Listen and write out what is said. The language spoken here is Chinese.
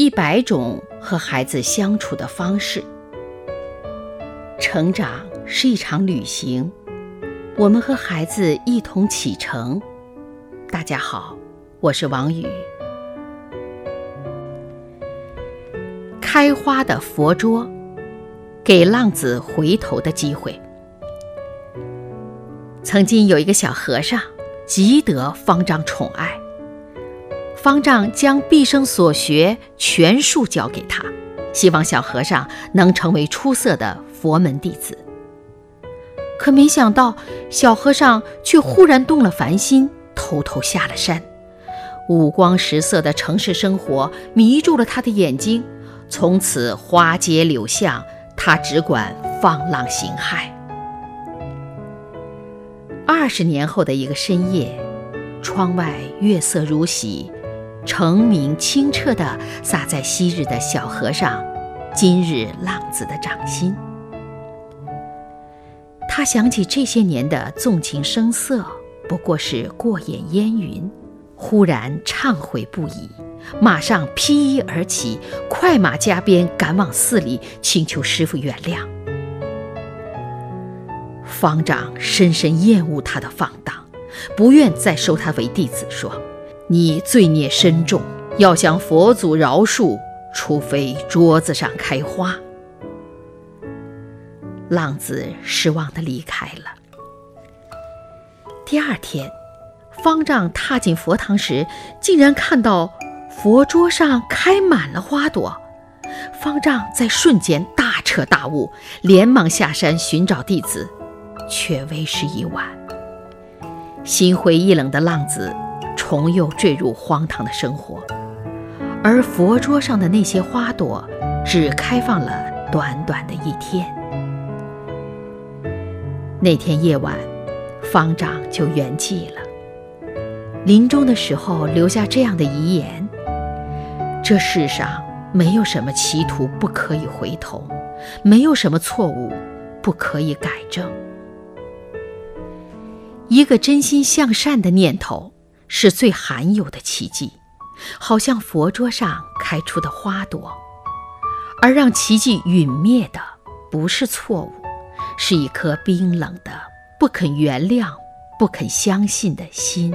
一百种和孩子相处的方式。成长是一场旅行，我们和孩子一同启程。大家好，我是王宇。开花的佛桌，给浪子回头的机会。曾经有一个小和尚，极得方丈宠爱。方丈将毕生所学全数教给他，希望小和尚能成为出色的佛门弟子。可没想到，小和尚却忽然动了凡心，偷偷下了山。五光十色的城市生活迷住了他的眼睛，从此花街柳巷，他只管放浪形骸。二十年后的一个深夜，窗外月色如洗。澄明清澈地洒在昔日的小河上，今日浪子的掌心。他想起这些年的纵情声色不过是过眼烟云，忽然忏悔不已，马上披衣而起，快马加鞭赶往寺里，请求师傅原谅。方丈深深厌恶他的放荡，不愿再收他为弟子，说。你罪孽深重，要向佛祖饶恕，除非桌子上开花。浪子失望地离开了。第二天，方丈踏进佛堂时，竟然看到佛桌上开满了花朵。方丈在瞬间大彻大悟，连忙下山寻找弟子，却为时已晚。心灰意冷的浪子。重又坠入荒唐的生活，而佛桌上的那些花朵只开放了短短的一天。那天夜晚，方丈就圆寂了。临终的时候留下这样的遗言：这世上没有什么歧途不可以回头，没有什么错误不可以改正。一个真心向善的念头。是最罕有的奇迹，好像佛桌上开出的花朵，而让奇迹陨灭的不是错误，是一颗冰冷的、不肯原谅、不肯相信的心。